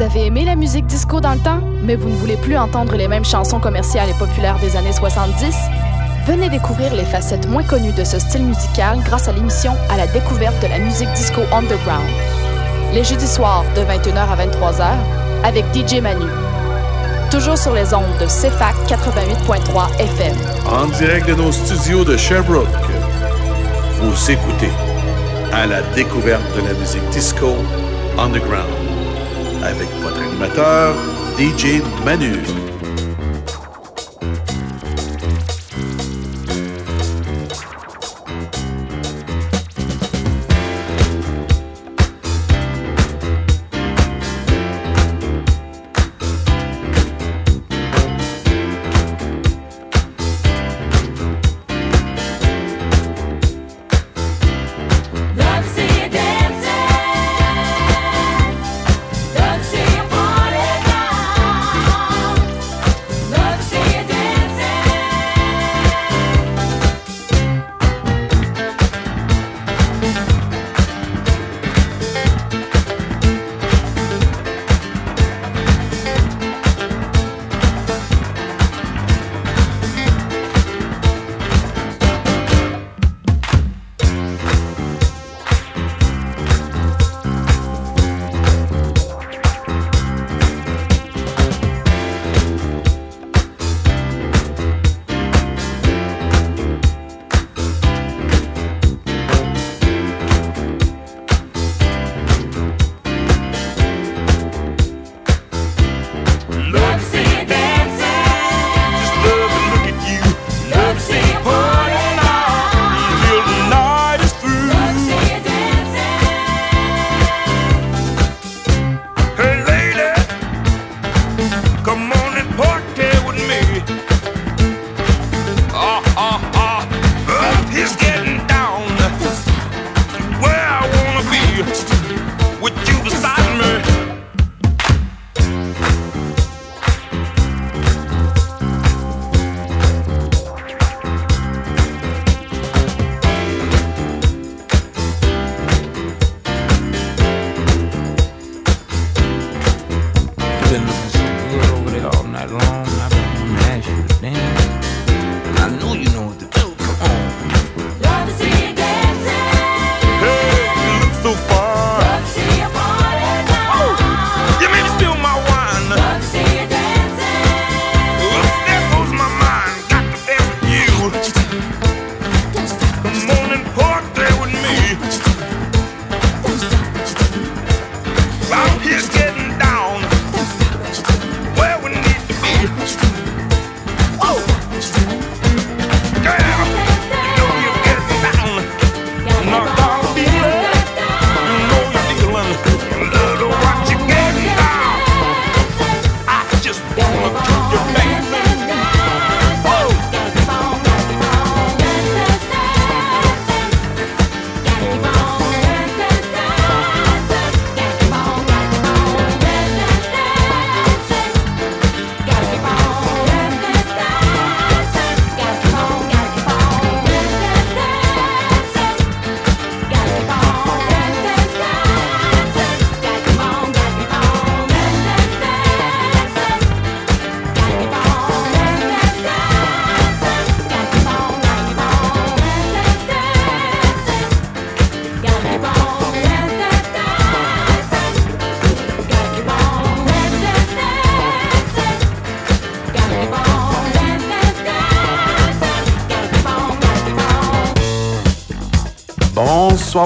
Vous avez aimé la musique disco dans le temps, mais vous ne voulez plus entendre les mêmes chansons commerciales et populaires des années 70? Venez découvrir les facettes moins connues de ce style musical grâce à l'émission À la découverte de la musique disco underground. Les jeudis soirs de 21h à 23h avec DJ Manu. Toujours sur les ondes de CFAC 88.3 FM. En direct de nos studios de Sherbrooke. Vous écoutez À la découverte de la musique disco underground avec votre animateur DJ Manu.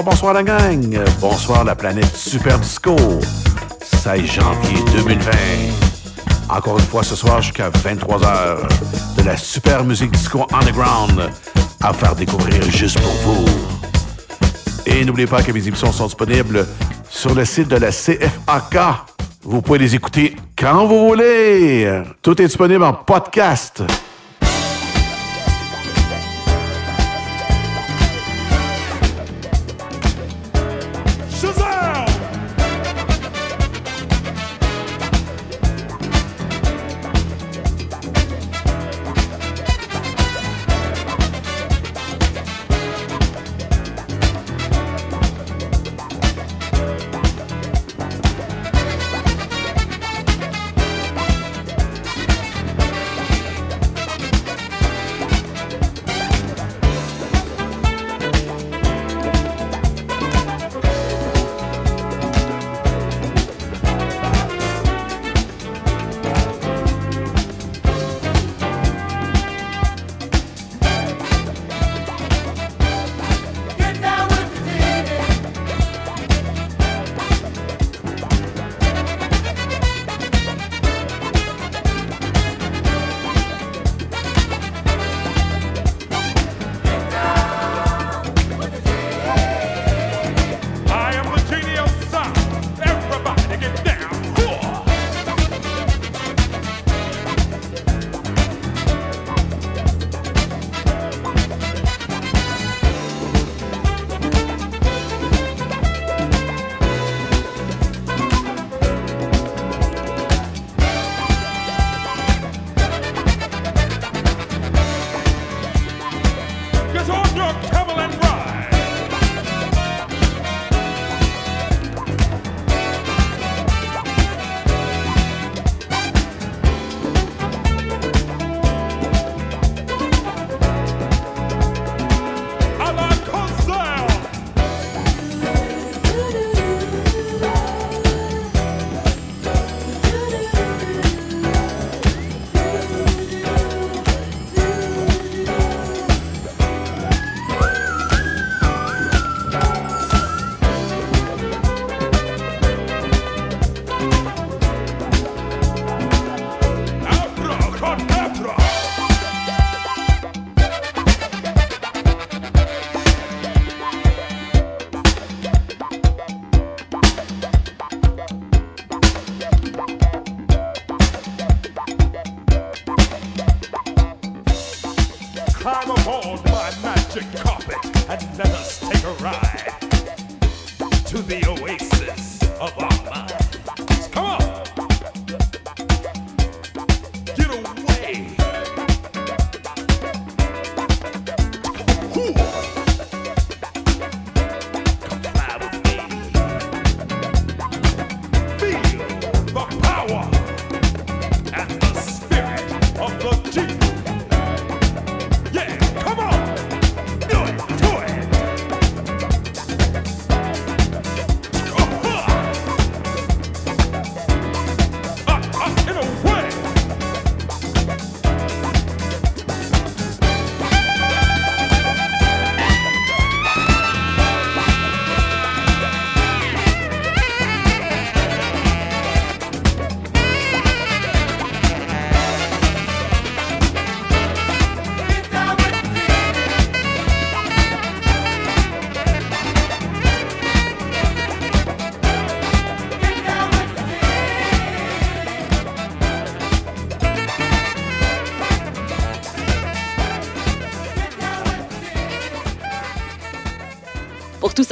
Bonsoir, la gang. Bonsoir la planète Super Disco. 16 janvier 2020. Encore une fois ce soir jusqu'à 23h, de la super musique disco underground à faire découvrir juste pour vous. Et n'oubliez pas que mes émissions sont disponibles sur le site de la CFAK. Vous pouvez les écouter quand vous voulez. Tout est disponible en podcast.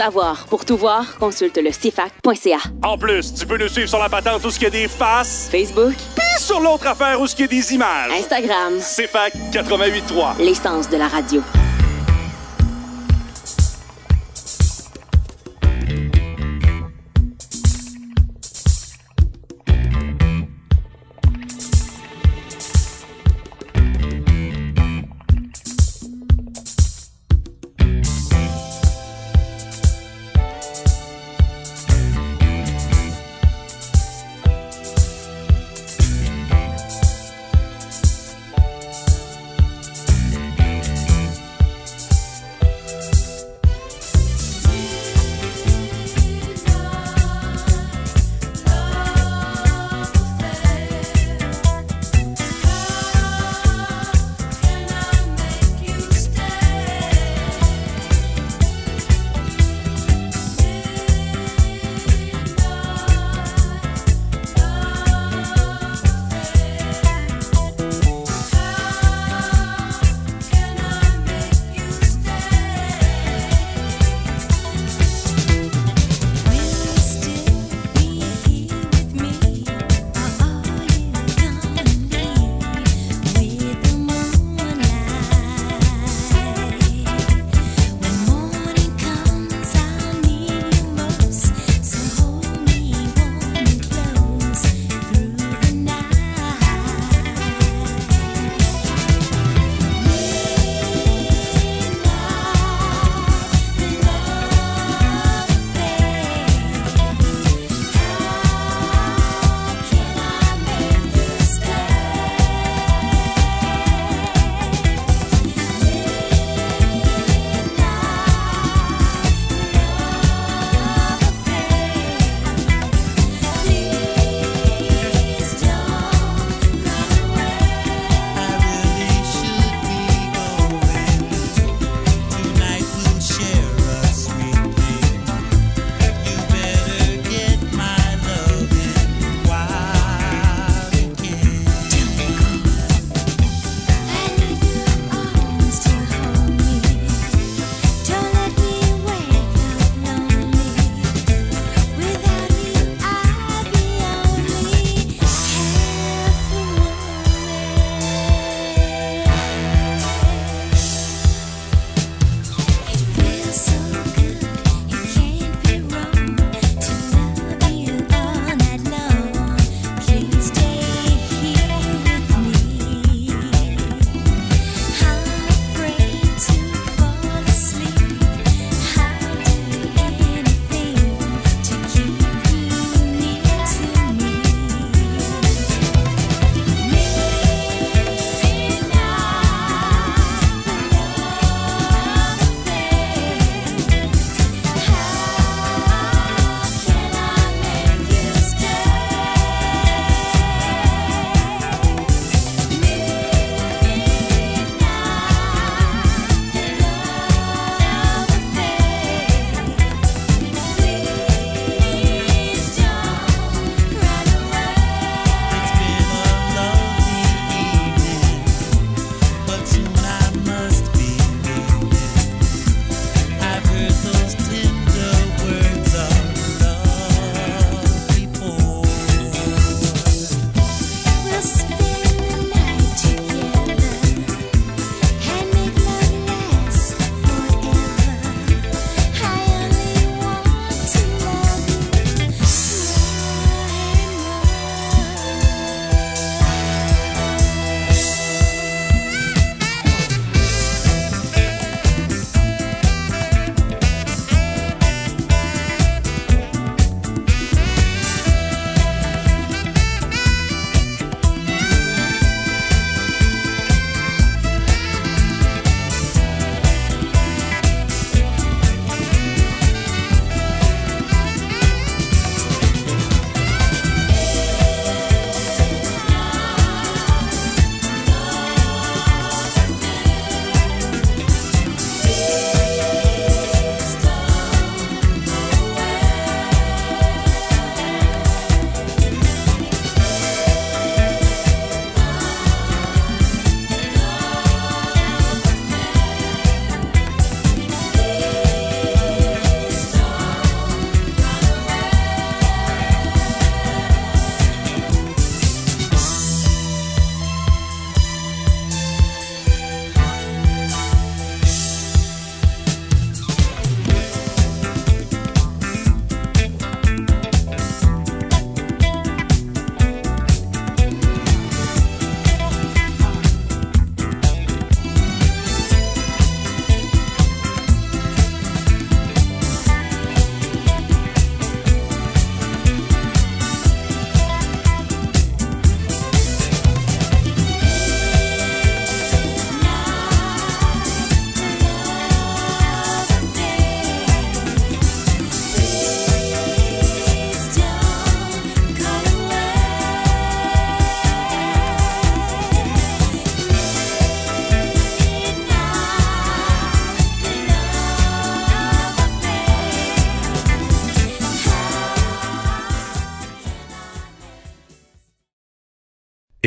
Savoir, pour tout voir, consulte le CFAC.ca. En plus, tu peux nous suivre sur la patente où ce qu'il y a des faces, Facebook, puis sur l'autre affaire où ce qu'il y a des images. Instagram, C'est fac 88.3. l'essence de la radio.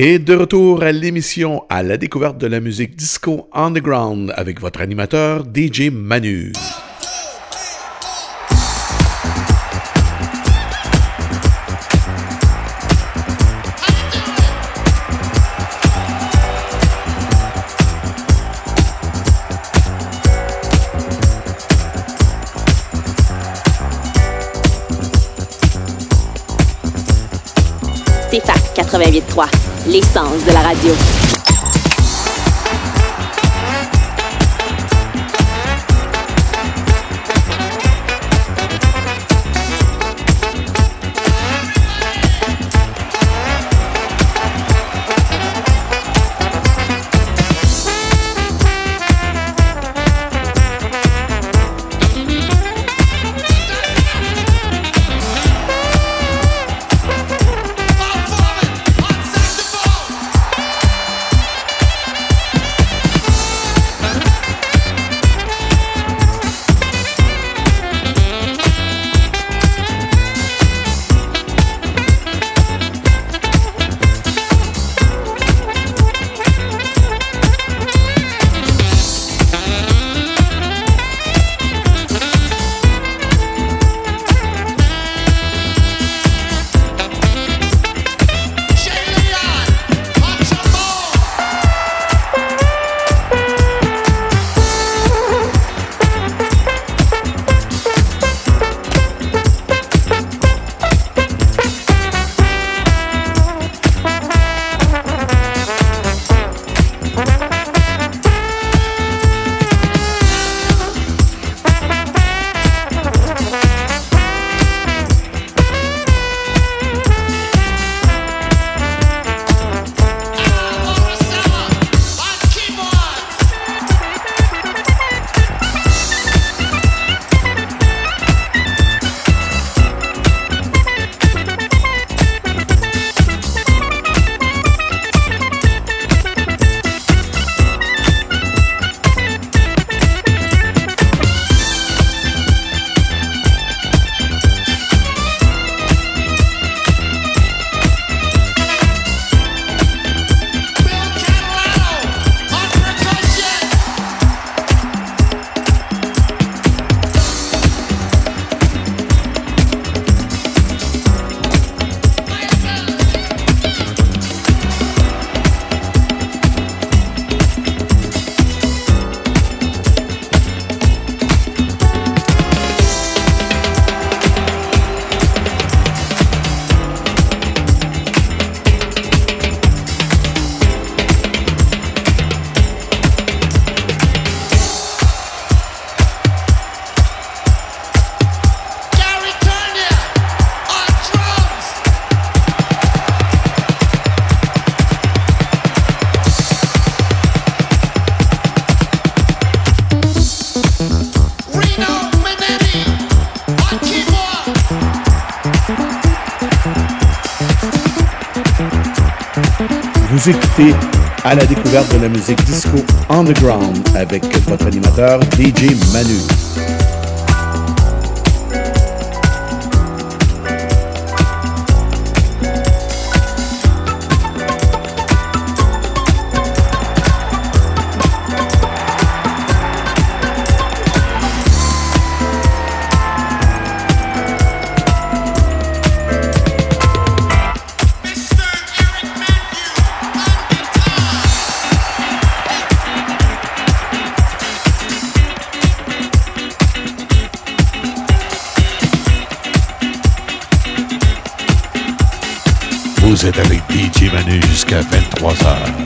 Et de retour à l'émission à la découverte de la musique disco underground avec votre animateur DJ Manu. CFAC 88.3, l'essence de la radio. Écoutez à la découverte de la musique disco underground avec votre animateur DJ Manu. Êtes avec DJ Manu jusqu'à 23h.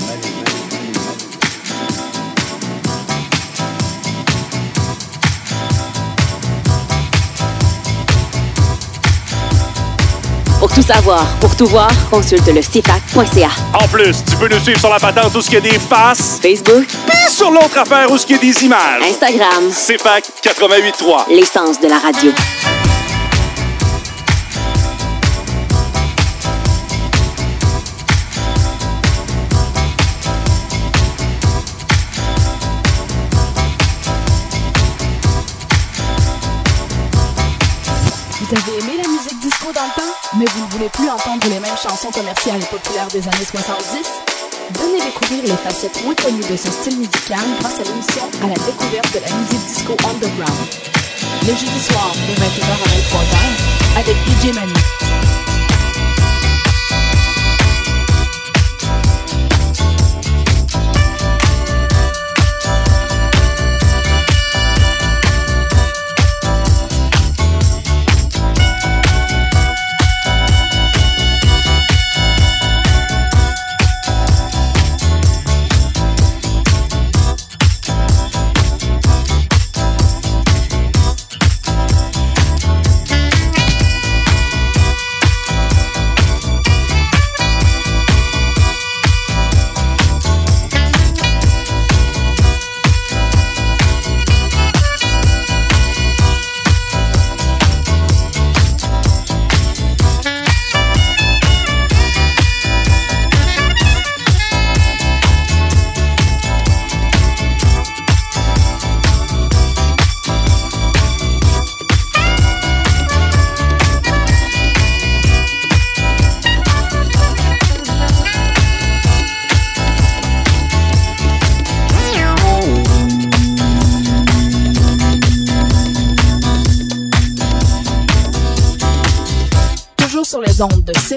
tout savoir, pour tout voir, consulte le CFAC.ca. En plus, tu peux nous suivre sur la patente où ce qu'il y des faces. Facebook. Puis sur l'autre affaire où ce qu'il y a des images. Instagram. CFAC 88.3. L'essence de la radio. Mais vous ne voulez plus entendre les mêmes chansons commerciales et populaires des années 70 Venez découvrir les facettes moins connues de ce style musical grâce à l'émission À la découverte de la musique disco underground. Le jeudi soir de 21h à 23h avec DJ Manu.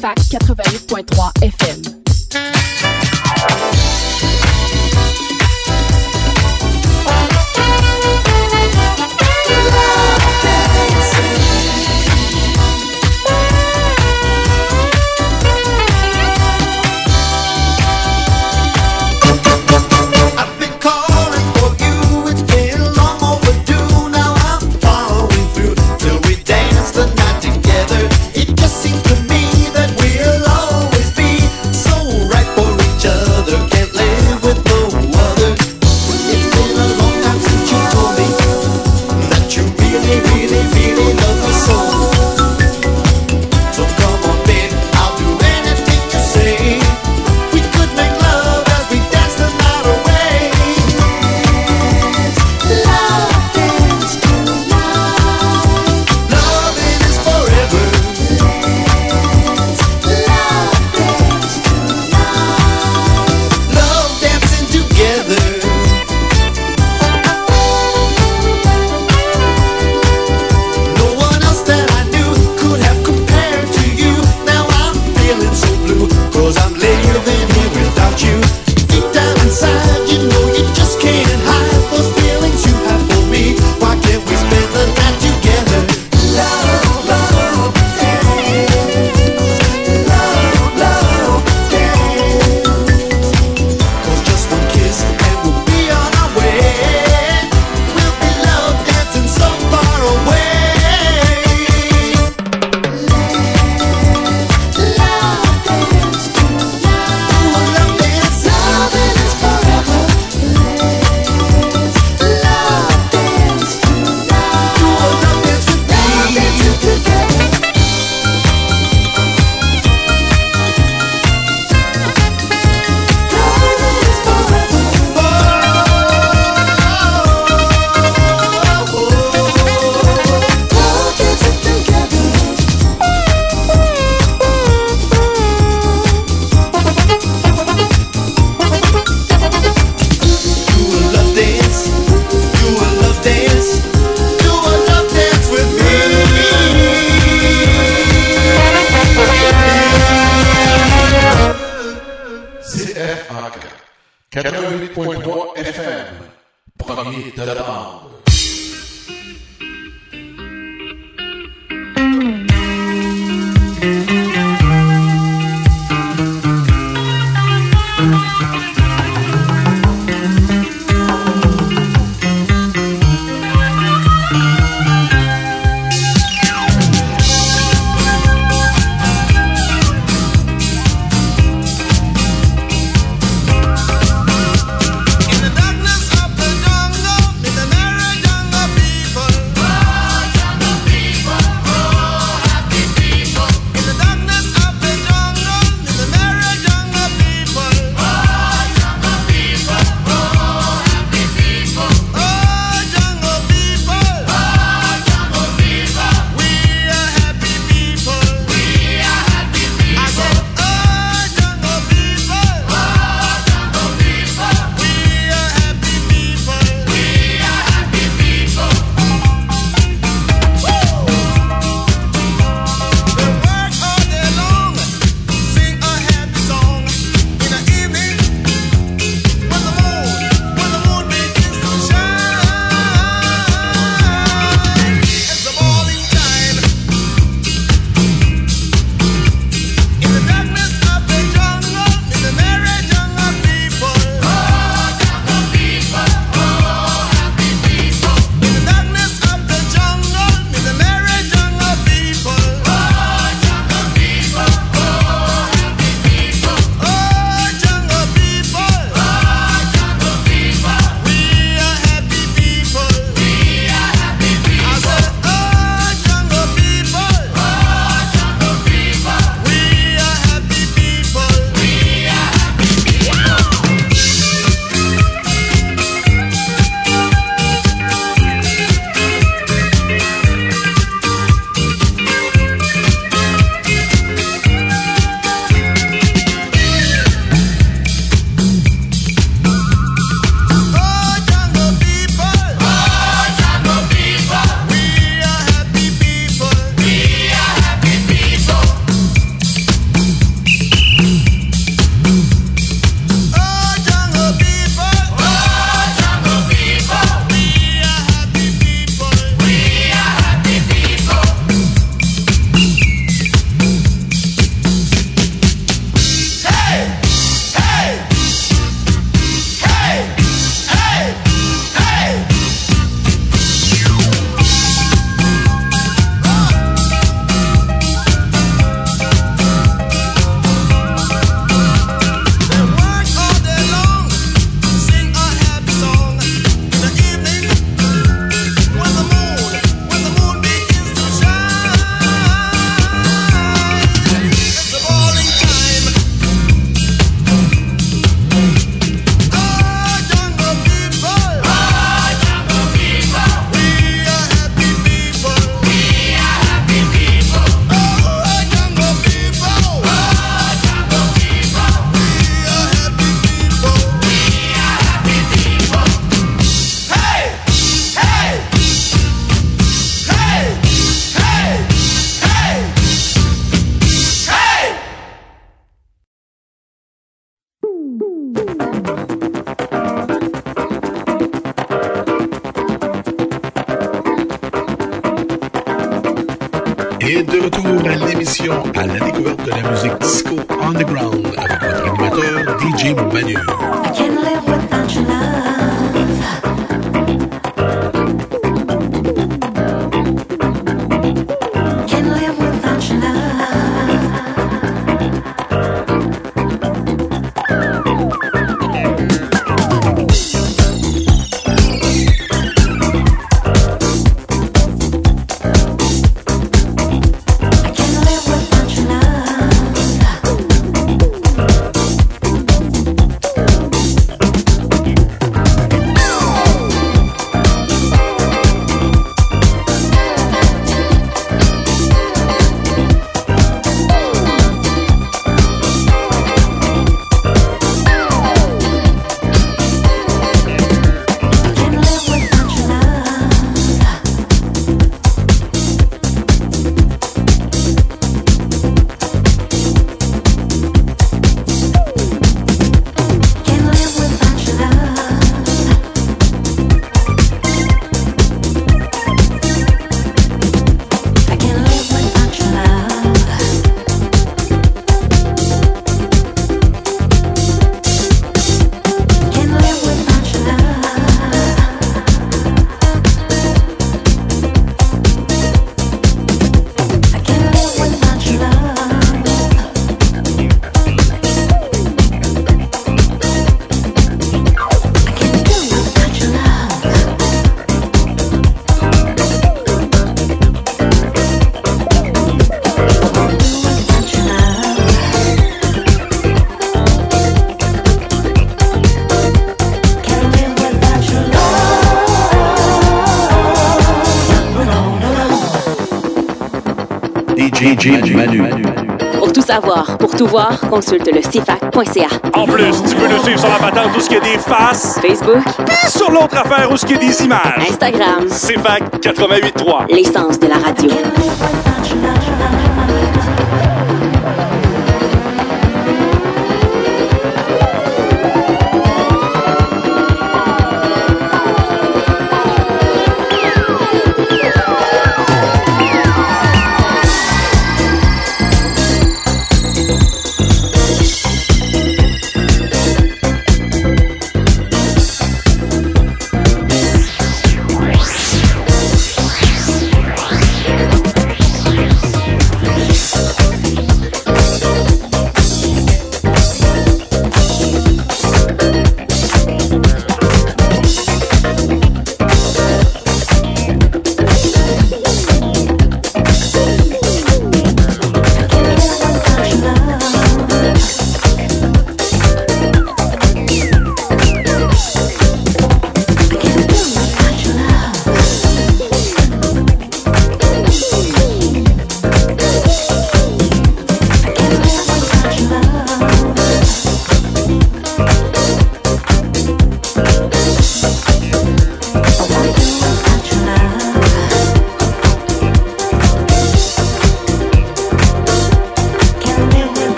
Fac 88.3 Manu. Pour tout savoir, pour tout voir, consulte le CFAC.ca. En plus, tu peux nous suivre sur la patente où il y a des faces, Facebook, puis sur l'autre affaire où il y a des images. Instagram, C'est Fac 88.3. l'essence de la radio.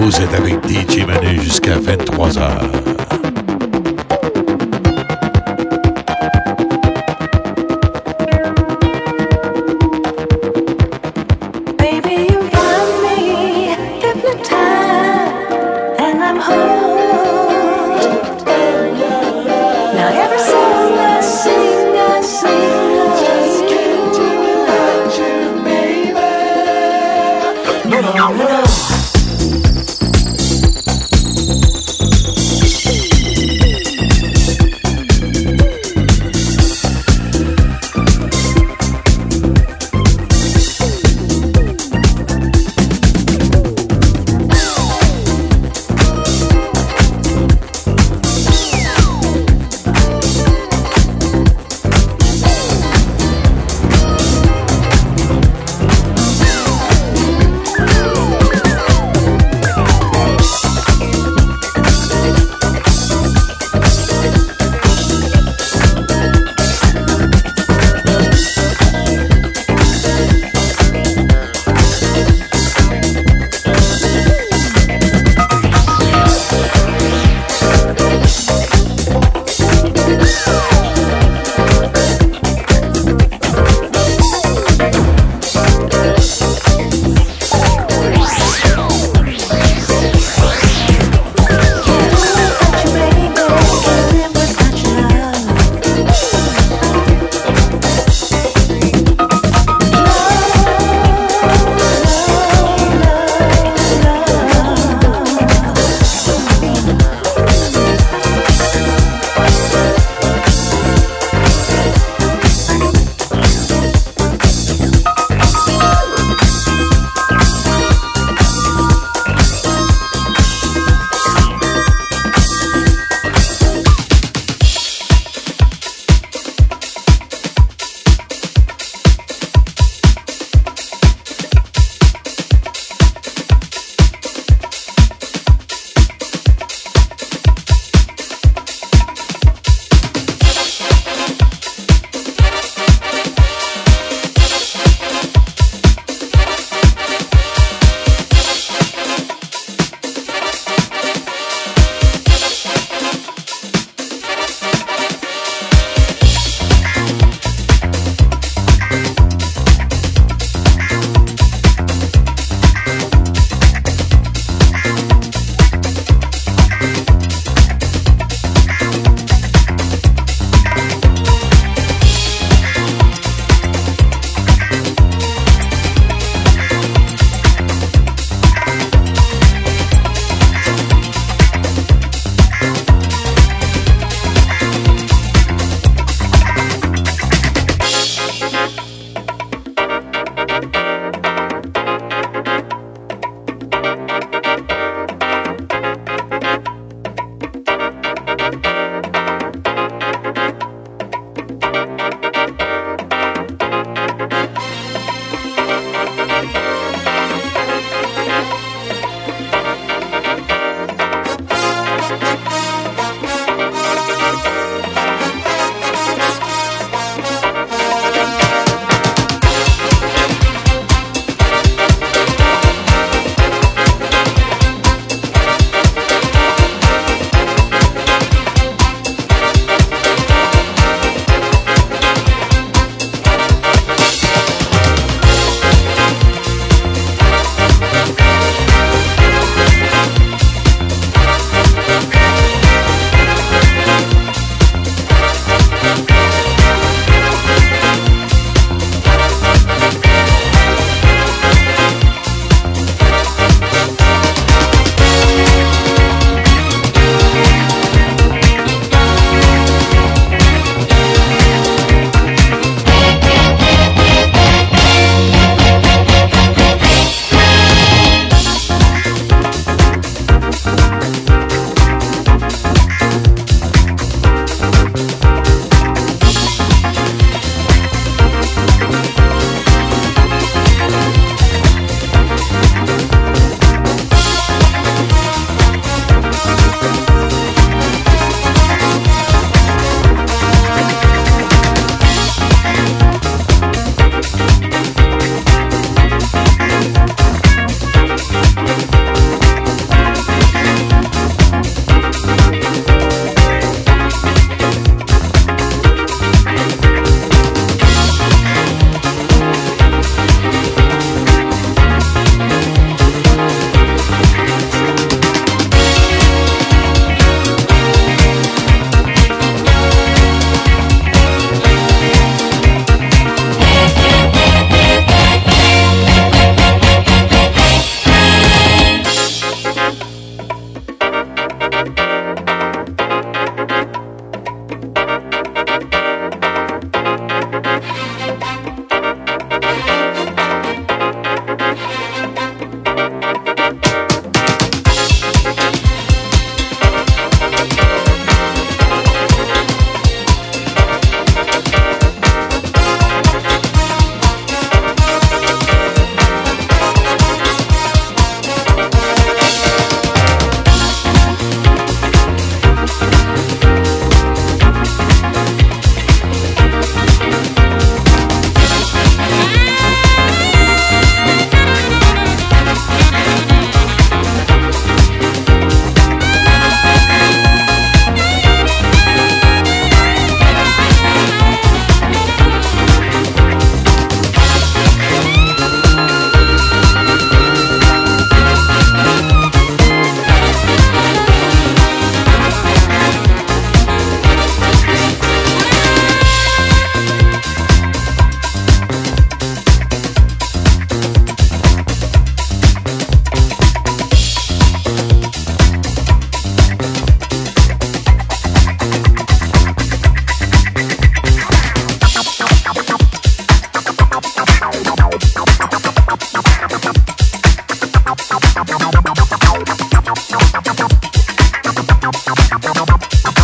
Vous êtes avec DJ Manu jusqu'à 23h.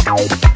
Et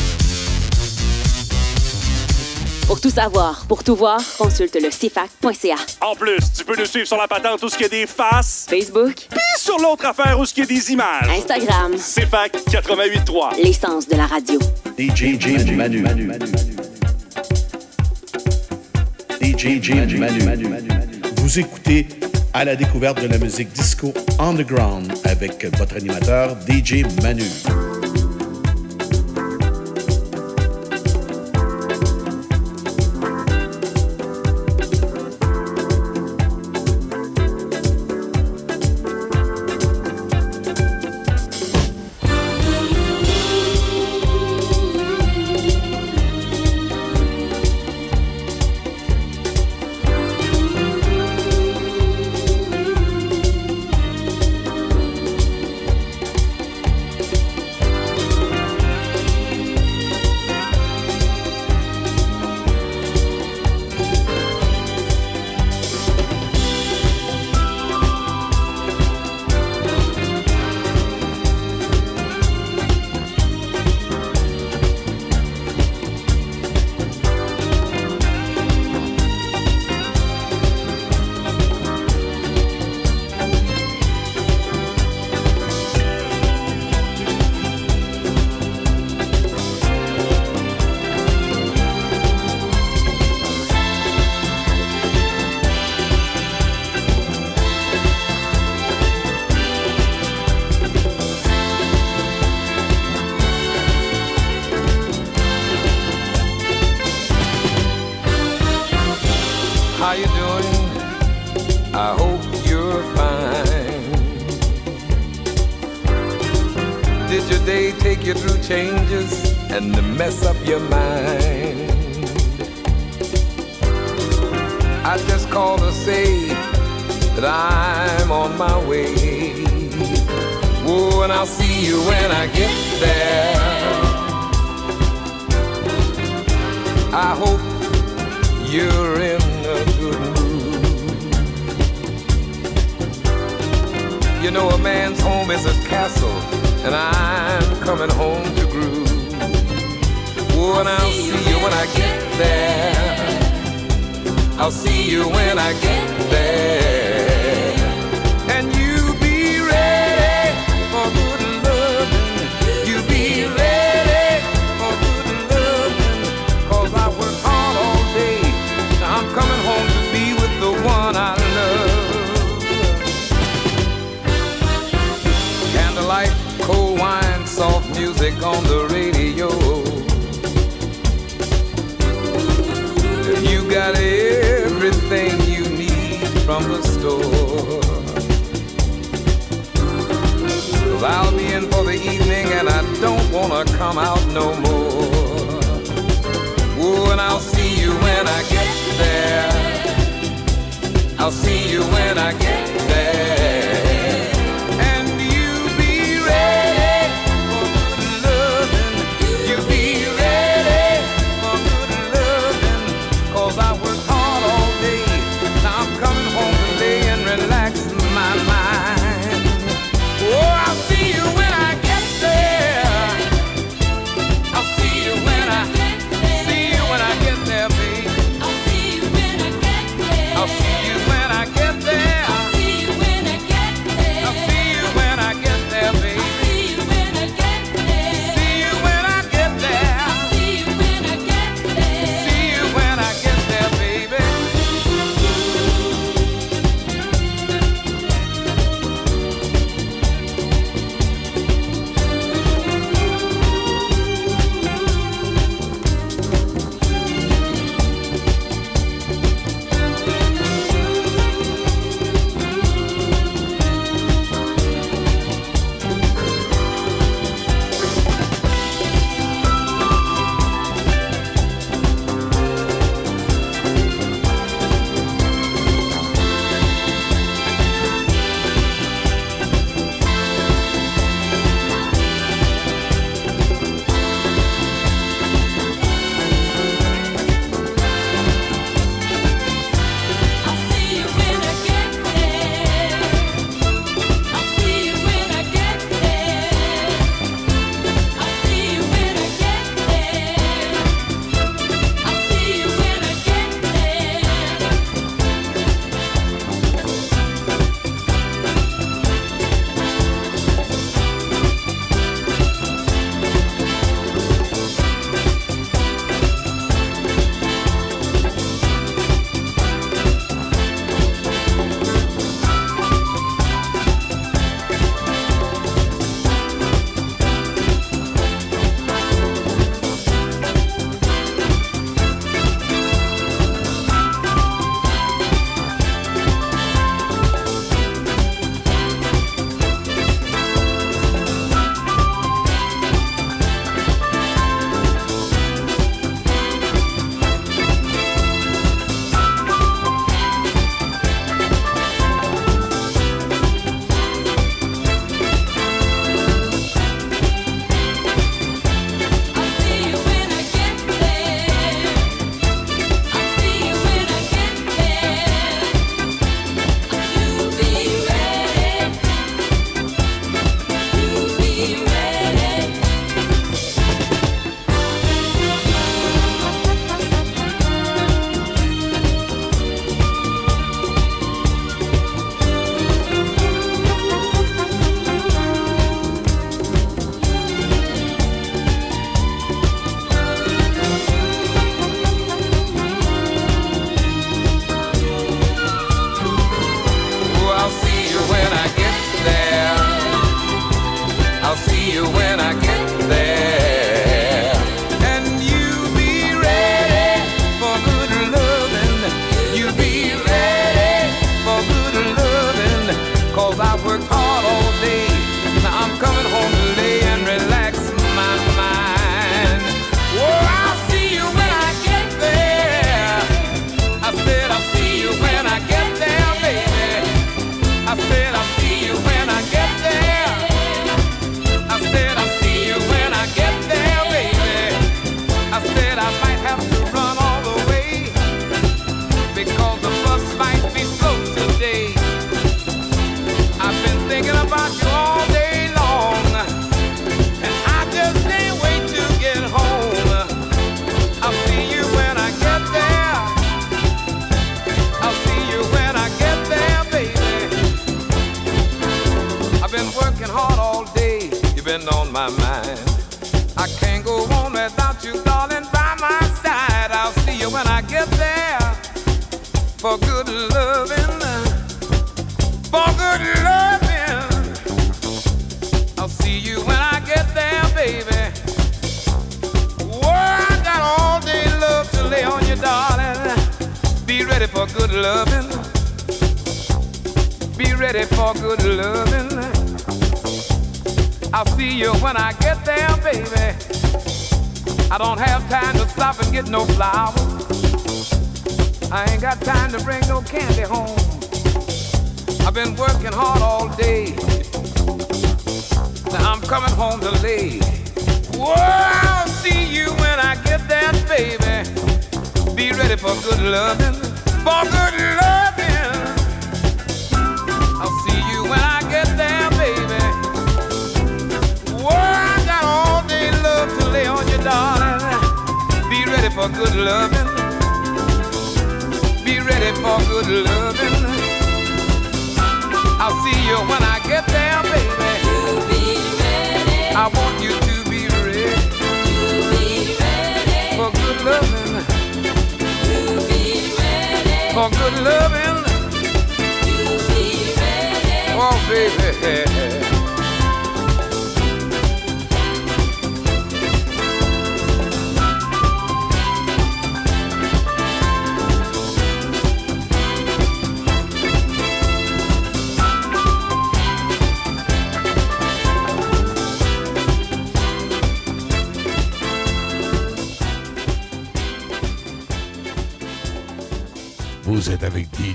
Pour tout savoir, pour tout voir, consulte le CFAC.ca. En plus, tu peux nous suivre sur la patente où ce qu'il y a des faces, Facebook, puis sur l'autre affaire où ce qu'il y a des images. Instagram, C'est fac 88.3. l'essence de la radio. DJ Manu. DJ Manu. Vous écoutez à la découverte de la musique disco underground avec votre animateur DJ Manu. That I'm on my way. Whoa, and I'll see you when I get there. I hope you're in a good mood. You know, a man's home is his castle, and I'm coming home to groove. Oh, and I'll see you when I get there. I'll see you when I get there. Come out no more. Oh, and I'll see you when I get there. I'll see you when I get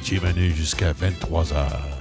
DJ Manu jusqu'à 23h.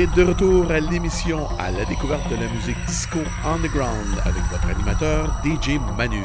Et de retour à l'émission à la découverte de la musique disco underground avec votre animateur DJ Manu.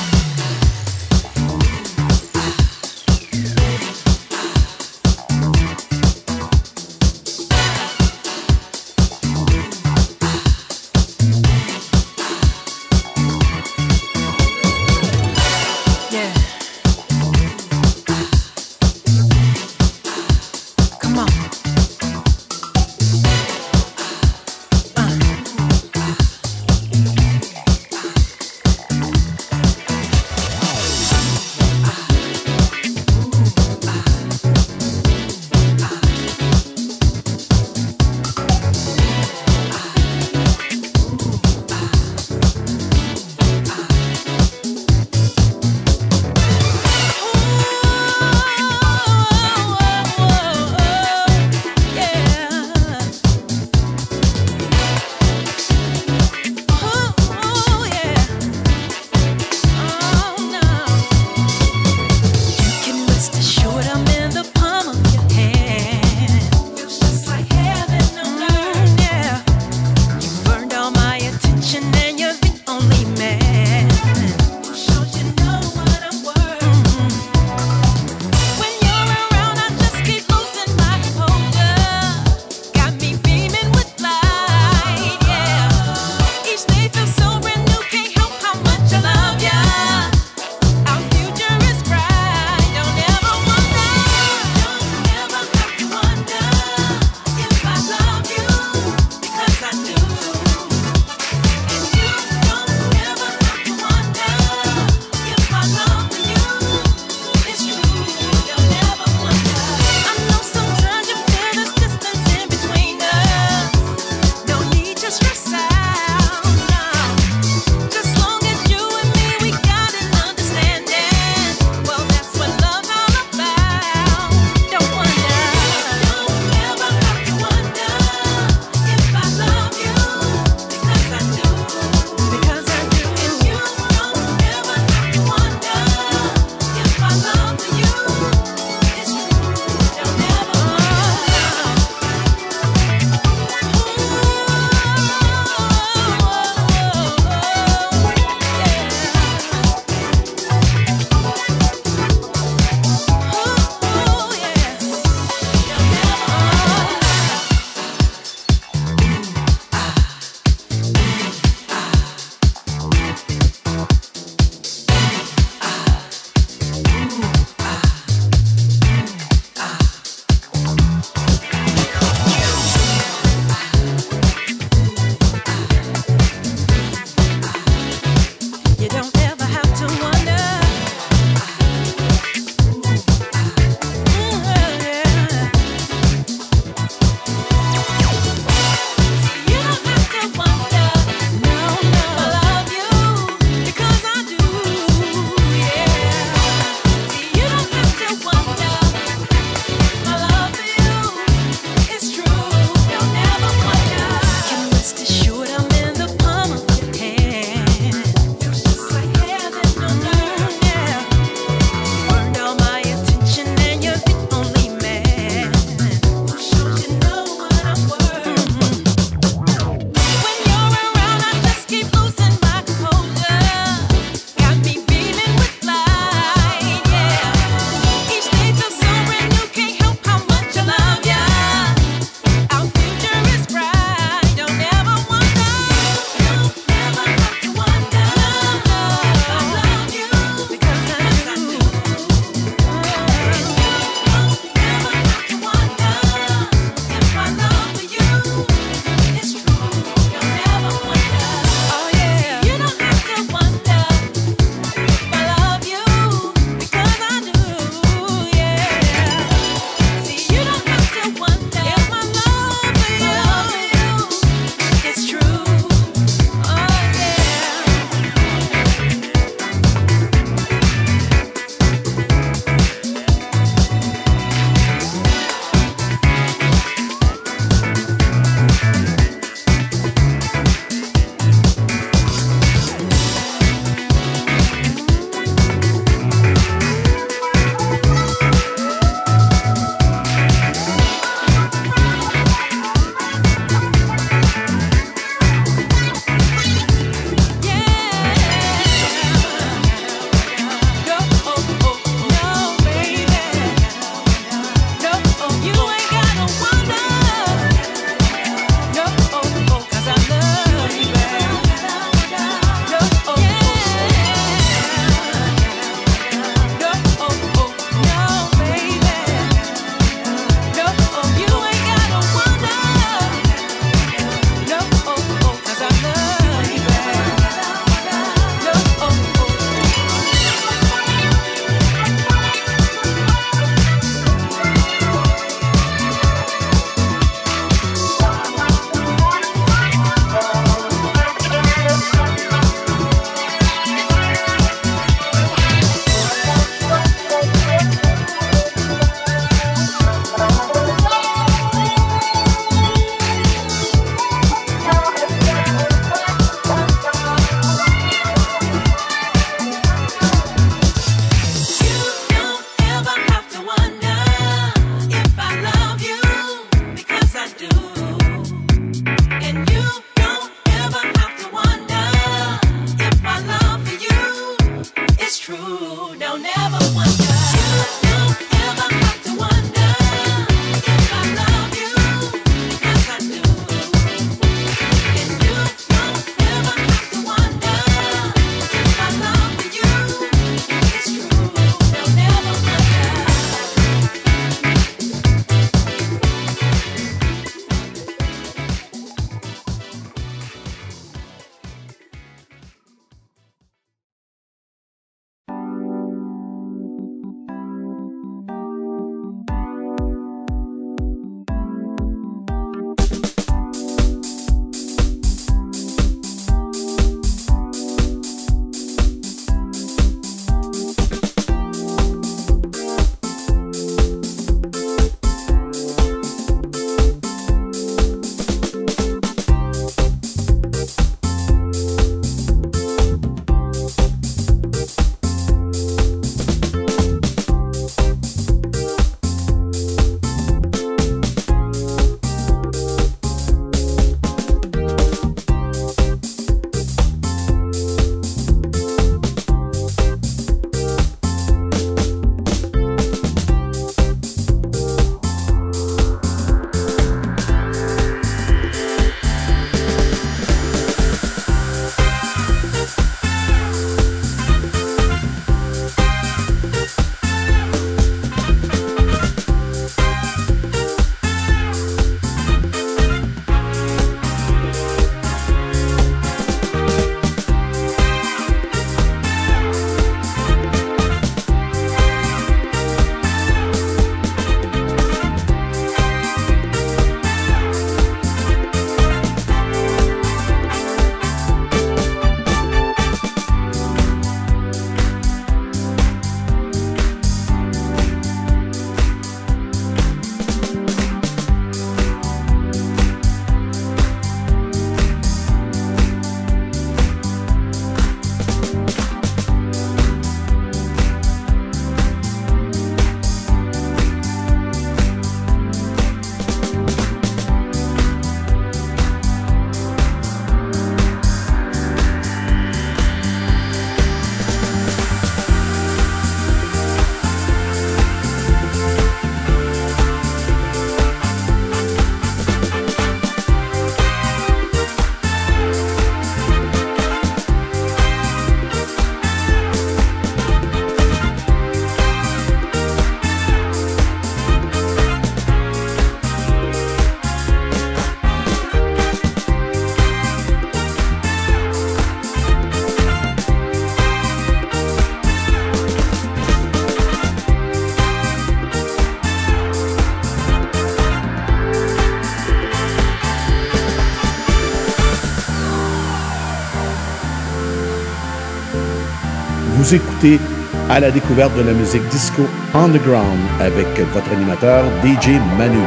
À la découverte de la musique disco underground avec votre animateur DJ Manu.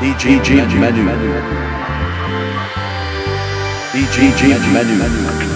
DJ, Manu. DJ, Manu.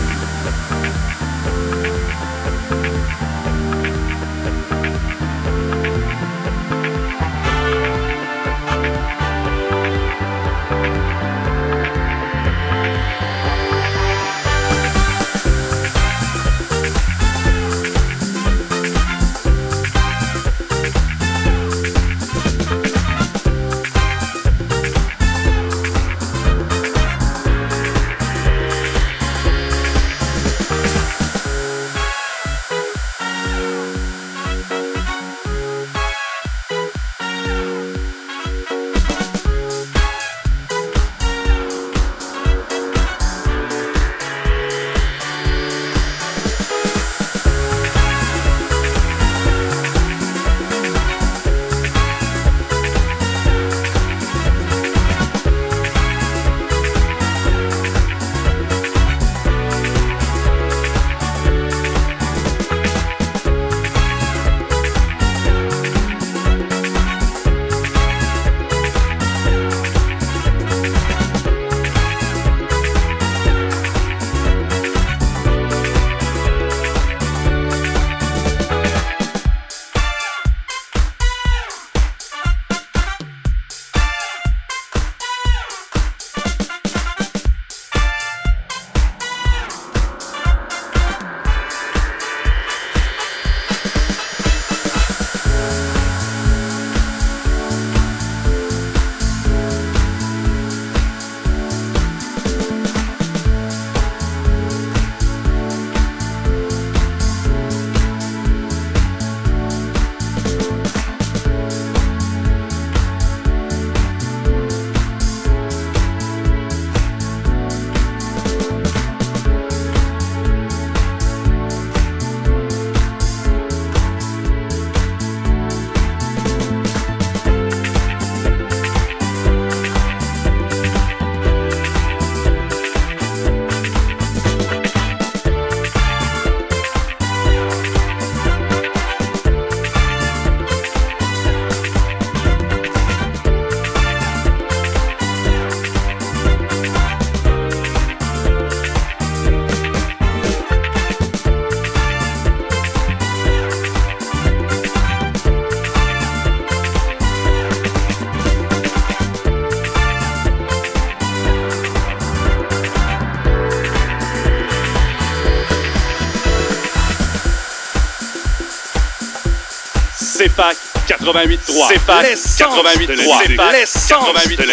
L'essence de la musique. L'essence de la musique.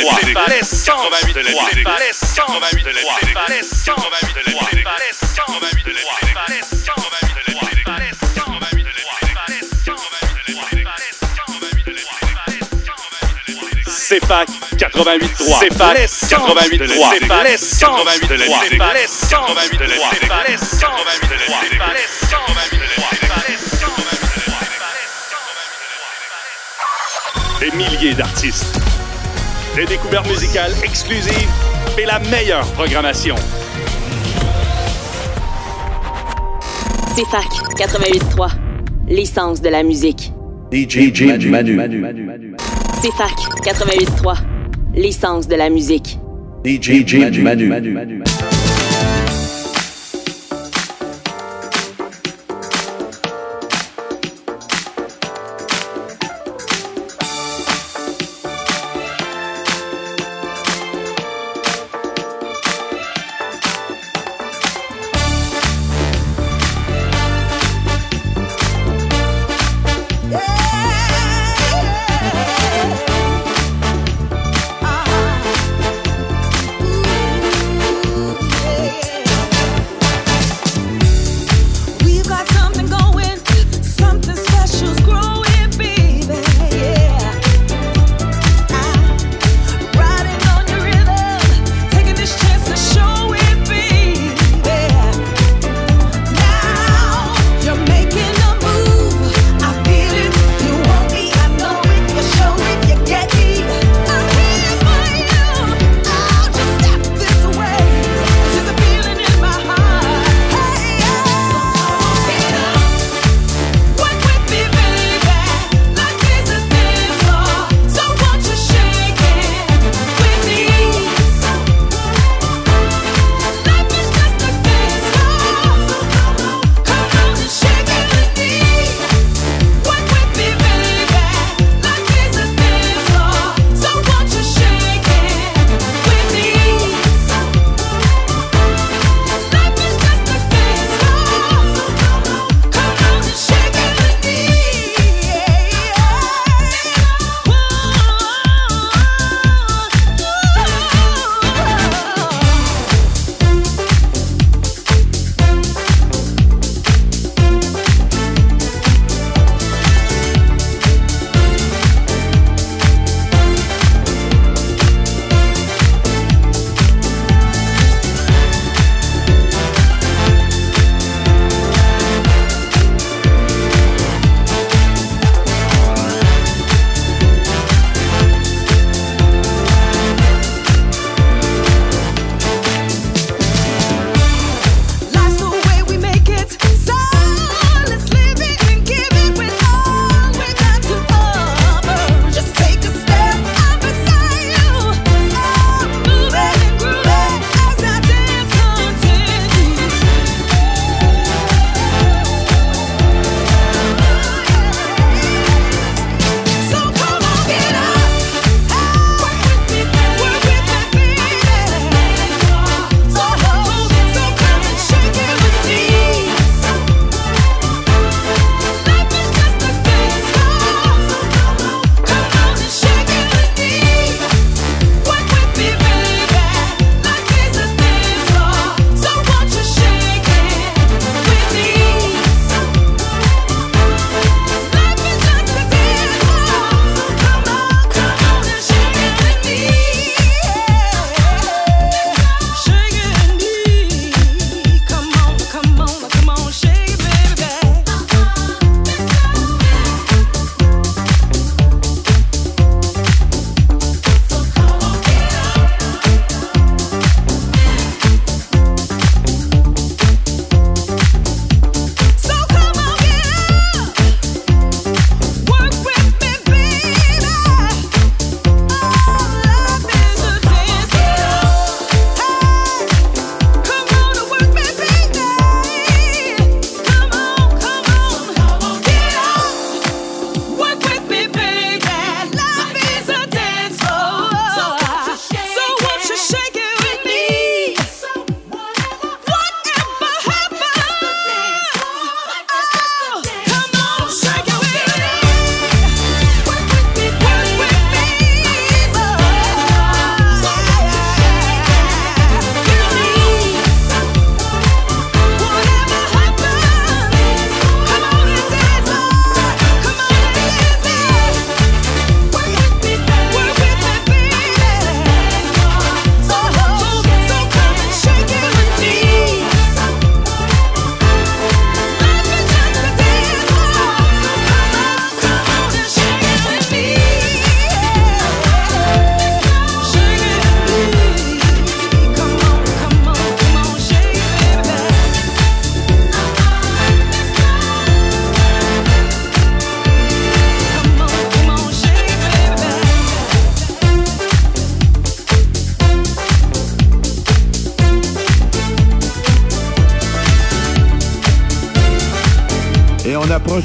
L'essence de la musique. CFAC 88.3. CFAC 88.3. milliers d'artistes. Des découvertes musicales exclusives et la meilleure programmation. CFAC 88.3. L'essence de la musique. DJ, Manu. CFAC 88.3. L'essence de la musique. DJ, Manu. Ooh.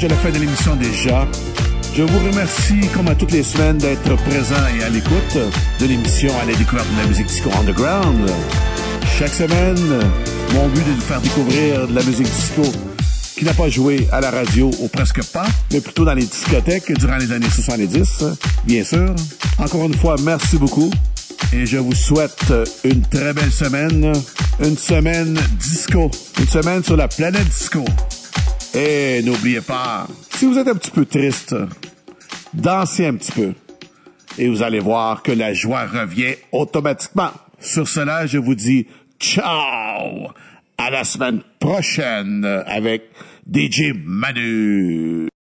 De la fin de l'émission déjà. Je vous remercie, comme à toutes les semaines, d'être présent et à l'écoute de l'émission à la découverte de la musique disco underground. Chaque semaine, mon but est de vous faire découvrir de la musique disco qui n'a pas joué à la radio ou presque pas, mais plutôt dans les discothèques durant les années 70, bien sûr. Encore une fois, merci beaucoup et je vous souhaite une très belle semaine, une semaine disco, une semaine sur la planète disco. Et n'oubliez pas, si vous êtes un petit peu triste, dansez un petit peu. Et vous allez voir que la joie revient automatiquement. Sur cela, je vous dis ciao! À la semaine prochaine avec DJ Manu.